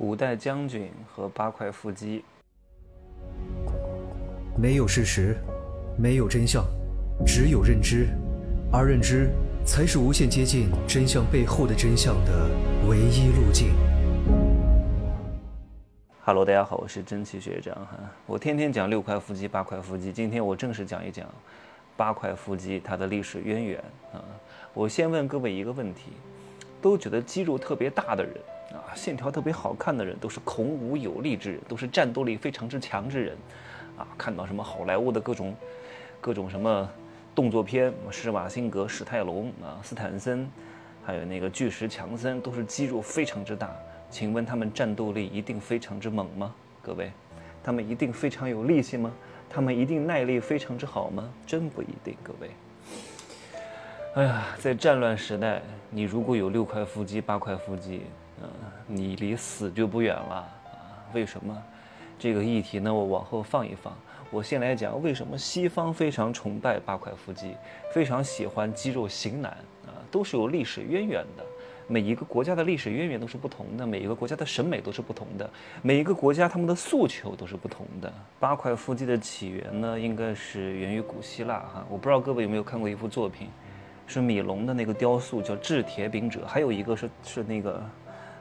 古代将军和八块腹肌。没有事实，没有真相，只有认知，而认知才是无限接近真相背后的真相的唯一路径。Hello，大家好，我是蒸汽学长哈。我天天讲六块腹肌、八块腹肌，今天我正式讲一讲八块腹肌它的历史渊源啊。我先问各位一个问题：都觉得肌肉特别大的人啊，线条特别好看的人，都是孔武有力之人，都是战斗力非常之强之人啊。看到什么好莱坞的各种各种什么动作片，施瓦辛格、史泰龙啊、斯坦森，还有那个巨石强森，都是肌肉非常之大。请问他们战斗力一定非常之猛吗？各位，他们一定非常有力气吗？他们一定耐力非常之好吗？真不一定，各位。哎呀，在战乱时代，你如果有六块腹肌、八块腹肌，嗯，你离死就不远了啊！为什么？这个议题呢，我往后放一放。我先来讲为什么西方非常崇拜八块腹肌，非常喜欢肌肉型男啊，都是有历史渊源的。每一个国家的历史渊源都是不同的，每一个国家的审美都是不同的，每一个国家他们的诉求都是不同的。八块腹肌的起源呢，应该是源于古希腊哈。我不知道各位有没有看过一幅作品，是米龙的那个雕塑叫《制铁饼者》，还有一个是是那个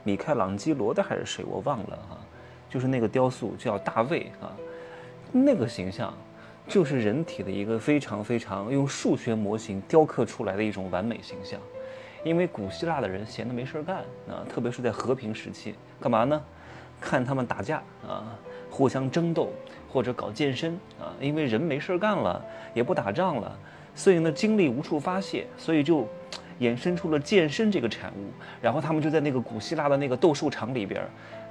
米开朗基罗的还是谁我忘了哈，就是那个雕塑叫大卫啊，那个形象就是人体的一个非常非常用数学模型雕刻出来的一种完美形象。因为古希腊的人闲的没事干啊，特别是在和平时期，干嘛呢？看他们打架啊，互相争斗或者搞健身啊。因为人没事干了，也不打仗了，所以呢精力无处发泄，所以就衍生出了健身这个产物。然后他们就在那个古希腊的那个斗兽场里边，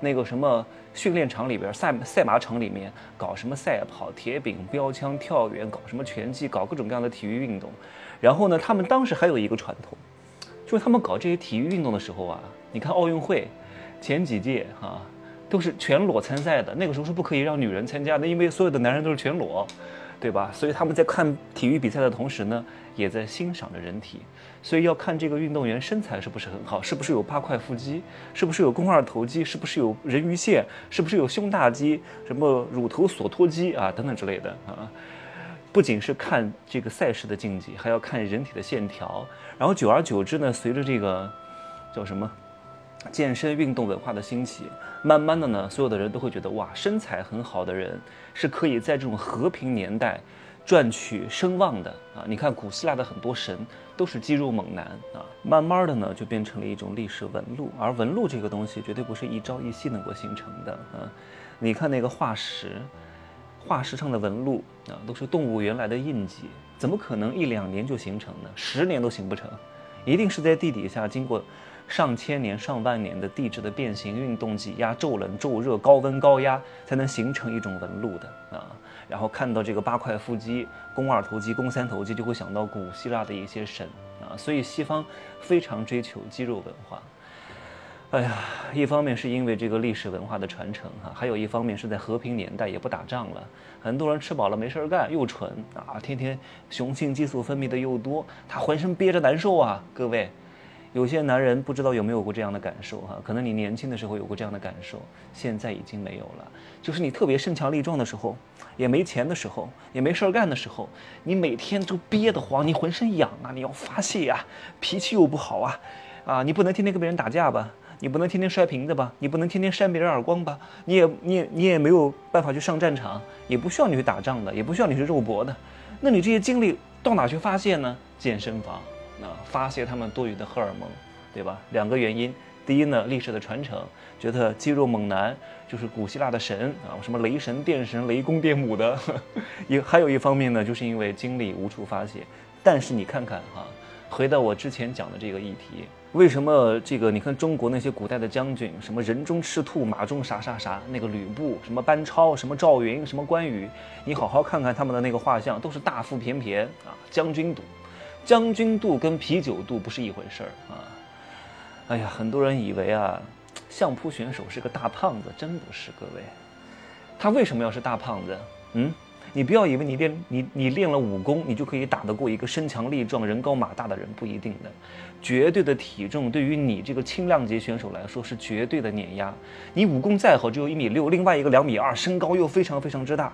那个什么训练场里边、赛赛马场里面搞什么赛跑、铁饼、标枪、跳远，搞什么拳击，搞各种各样的体育运动。然后呢，他们当时还有一个传统。就是他们搞这些体育运动的时候啊，你看奥运会前几届哈，都是全裸参赛的。那个时候是不可以让女人参加的，因为所有的男人都是全裸，对吧？所以他们在看体育比赛的同时呢，也在欣赏着人体。所以要看这个运动员身材是不是很好，是不是有八块腹肌，是不是有肱二头肌，是不是有人鱼线，是不是有胸大肌，什么乳头锁托肌啊等等之类的啊。不仅是看这个赛事的竞技，还要看人体的线条。然后久而久之呢，随着这个叫什么健身运动文化的兴起，慢慢的呢，所有的人都会觉得哇，身材很好的人是可以在这种和平年代赚取声望的啊！你看古希腊的很多神都是肌肉猛男啊。慢慢的呢，就变成了一种历史纹路。而纹路这个东西绝对不是一朝一夕能够形成的啊！你看那个化石。化石上的纹路啊，都是动物原来的印记，怎么可能一两年就形成呢？十年都形不成，一定是在地底下经过上千年、上万年的地质的变形、运动、挤压、骤冷、骤热、高温、高压，才能形成一种纹路的啊。然后看到这个八块腹肌、肱二头肌、肱三头肌，就会想到古希腊的一些神啊。所以西方非常追求肌肉文化。哎呀，一方面是因为这个历史文化的传承哈，还有一方面是在和平年代也不打仗了，很多人吃饱了没事儿干，又蠢啊，天天雄性激素分泌的又多，他浑身憋着难受啊。各位，有些男人不知道有没有过这样的感受哈？可能你年轻的时候有过这样的感受，现在已经没有了。就是你特别身强力壮的时候，也没钱的时候，也没事儿干的时候，你每天都憋得慌，你浑身痒啊，你要发泄呀，脾气又不好啊，啊，你不能天天跟别人打架吧？你不能天天摔瓶子吧？你不能天天扇别人耳光吧？你也你也你也没有办法去上战场，也不需要你去打仗的，也不需要你去肉搏的。那你这些精力到哪去发泄呢？健身房，啊，发泄他们多余的荷尔蒙，对吧？两个原因。第一呢，历史的传承，觉得肌肉猛男就是古希腊的神啊，什么雷神、电神、雷公电母的。也还有一方面呢，就是因为精力无处发泄。但是你看看哈。回到我之前讲的这个议题，为什么这个？你看中国那些古代的将军，什么人中赤兔，马中啥啥啥，那个吕布，什么班超，什么赵云，什么关羽，你好好看看他们的那个画像，都是大腹便便啊，将军肚。将军肚跟啤酒肚不是一回事儿啊。哎呀，很多人以为啊，相扑选手是个大胖子，真不是，各位。他为什么要是大胖子？嗯，你不要以为你练你你练了武功，你就可以打得过一个身强力壮、人高马大的人，不一定的。绝对的体重对于你这个轻量级选手来说是绝对的碾压。你武功再好，只有一米六，另外一个两米二，身高又非常非常之大。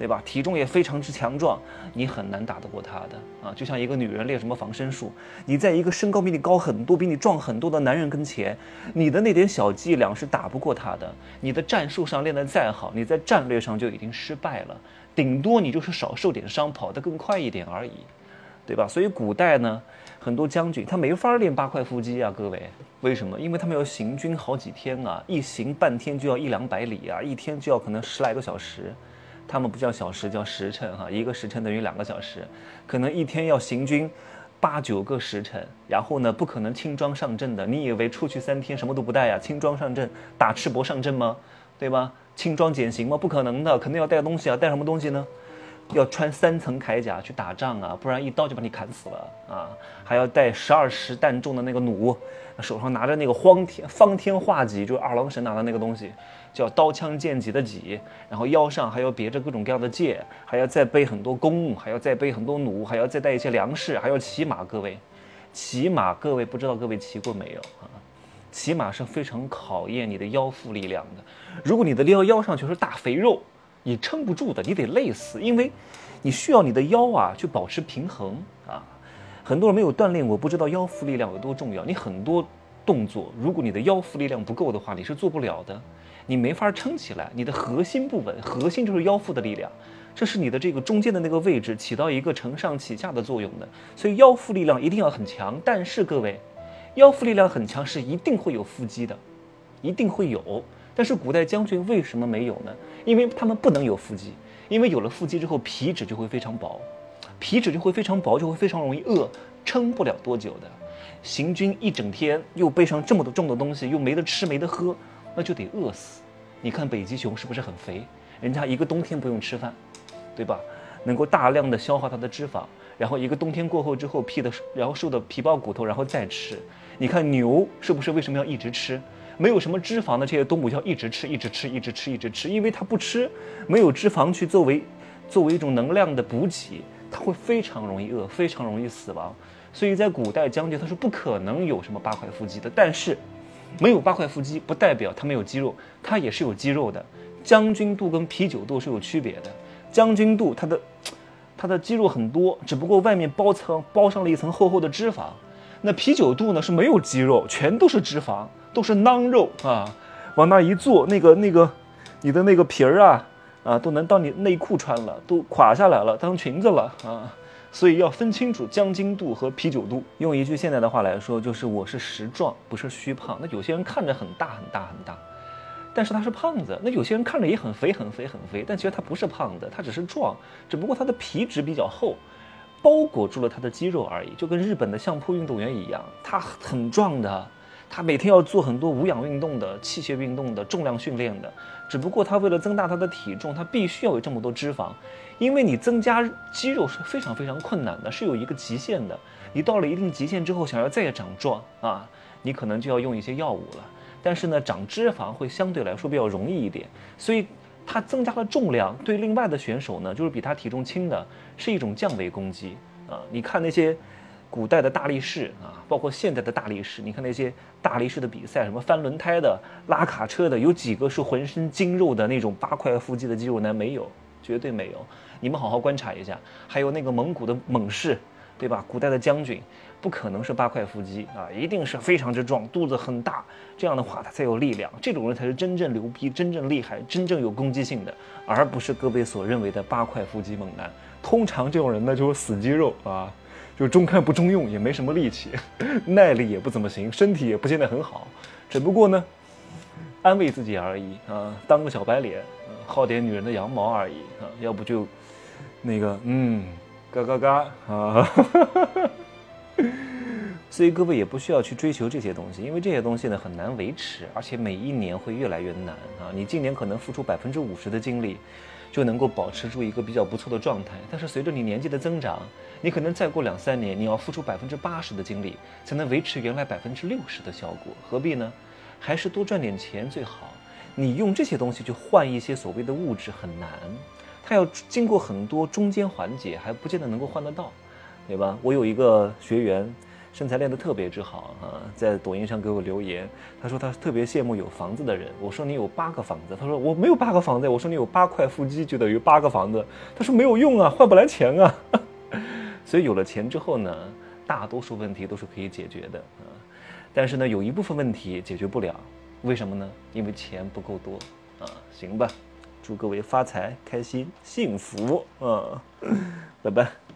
对吧？体重也非常之强壮，你很难打得过他的啊！就像一个女人练什么防身术，你在一个身高比你高很多、比你壮很多的男人跟前，你的那点小伎俩是打不过他的。你的战术上练得再好，你在战略上就已经失败了。顶多你就是少受点伤，跑得更快一点而已，对吧？所以古代呢，很多将军他没法练八块腹肌啊，各位，为什么？因为他们要行军好几天啊，一行半天就要一两百里啊，一天就要可能十来个小时。他们不叫小时，叫时辰哈，一个时辰等于两个小时，可能一天要行军八九个时辰，然后呢，不可能轻装上阵的。你以为出去三天什么都不带呀？轻装上阵，打赤膊上阵吗？对吧？轻装简行吗？不可能的，肯定要带东西啊。带什么东西呢？要穿三层铠甲去打仗啊，不然一刀就把你砍死了啊！还要带十二石弹重的那个弩，手上拿着那个荒天方天画戟，就是二郎神拿的那个东西。叫刀枪剑戟的戟，然后腰上还要别着各种各样的剑，还要再背很多弓，还要再背很多弩，还要再带一些粮食，还要骑马。各位，骑马，各位不知道各位骑过没有啊？骑马是非常考验你的腰腹力量的。如果你的腰腰上全是大肥肉，你撑不住的，你得累死，因为你需要你的腰啊去保持平衡啊。很多人没有锻炼过，不知道腰腹力量有多重要。你很多动作，如果你的腰腹力量不够的话，你是做不了的。你没法撑起来，你的核心不稳，核心就是腰腹的力量，这是你的这个中间的那个位置起到一个承上启下的作用的，所以腰腹力量一定要很强。但是各位，腰腹力量很强是一定会有腹肌的，一定会有。但是古代将军为什么没有呢？因为他们不能有腹肌，因为有了腹肌之后皮脂就会非常薄，皮脂就会非常薄，就会非常容易饿，撑不了多久的。行军一整天，又背上这么多重的东西，又没得吃没得喝。那就得饿死，你看北极熊是不是很肥？人家一个冬天不用吃饭，对吧？能够大量的消耗它的脂肪，然后一个冬天过后之后，皮的然后瘦的皮包骨头，然后再吃。你看牛是不是为什么要一直吃？没有什么脂肪的这些动物要一直吃，一直吃，一直吃，一直吃，因为它不吃，没有脂肪去作为作为一种能量的补给，它会非常容易饿，非常容易死亡。所以在古代将军他是不可能有什么八块腹肌的，但是。没有八块腹肌，不代表他没有肌肉，他也是有肌肉的。将军肚跟啤酒肚是有区别的。将军肚，它的，它的肌肉很多，只不过外面包层包上了一层厚厚的脂肪。那啤酒肚呢是没有肌肉，全都是脂肪，都是囊肉啊。往那一坐，那个那个，你的那个皮儿啊啊，都能当你内裤穿了，都垮下来了，当裙子了啊。所以要分清楚将军肚和啤酒肚。用一句现在的话来说，就是我是实壮，不是虚胖。那有些人看着很大很大很大，但是他是胖子。那有些人看着也很肥很肥很肥，但其实他不是胖子，他只是壮，只不过他的皮质比较厚，包裹住了他的肌肉而已。就跟日本的相扑运动员一样，他很壮的。他每天要做很多无氧运动的、器械运动的、重量训练的，只不过他为了增大他的体重，他必须要有这么多脂肪，因为你增加肌肉是非常非常困难的，是有一个极限的。你到了一定极限之后，想要再长壮啊，你可能就要用一些药物了。但是呢，长脂肪会相对来说比较容易一点，所以他增加了重量，对另外的选手呢，就是比他体重轻的，是一种降维攻击啊。你看那些。古代的大力士啊，包括现代的大力士，你看那些大力士的比赛，什么翻轮胎的、拉卡车的，有几个是浑身筋肉的那种八块腹肌的肌肉男？没有，绝对没有。你们好好观察一下。还有那个蒙古的猛士，对吧？古代的将军，不可能是八块腹肌啊，一定是非常之壮，肚子很大，这样的话他才有力量。这种人才是真正牛逼、真正厉害、真正有攻击性的，而不是各位所认为的八块腹肌猛男。通常这种人呢，就是死肌肉啊。就中看不中用，也没什么力气，耐力也不怎么行，身体也不见得很好，只不过呢，安慰自己而已啊，当个小白脸，薅点女人的羊毛而已啊，要不就那个嗯，嘎嘎嘎啊，所以各位也不需要去追求这些东西，因为这些东西呢很难维持，而且每一年会越来越难啊，你今年可能付出百分之五十的精力。就能够保持住一个比较不错的状态，但是随着你年纪的增长，你可能再过两三年，你要付出百分之八十的精力才能维持原来百分之六十的效果，何必呢？还是多赚点钱最好。你用这些东西去换一些所谓的物质很难，它要经过很多中间环节，还不见得能够换得到，对吧？我有一个学员，身材练得特别之好啊，在抖音上给我留言，他说他特别羡慕有房子的人。我说你有八个房子，他说我没有八个房子。我说你有八块腹肌就等于八个房子，他说没有用啊，换不来钱啊。所以有了钱之后呢，大多数问题都是可以解决的啊，但是呢，有一部分问题解决不了，为什么呢？因为钱不够多啊。行吧，祝各位发财、开心、幸福啊，拜拜。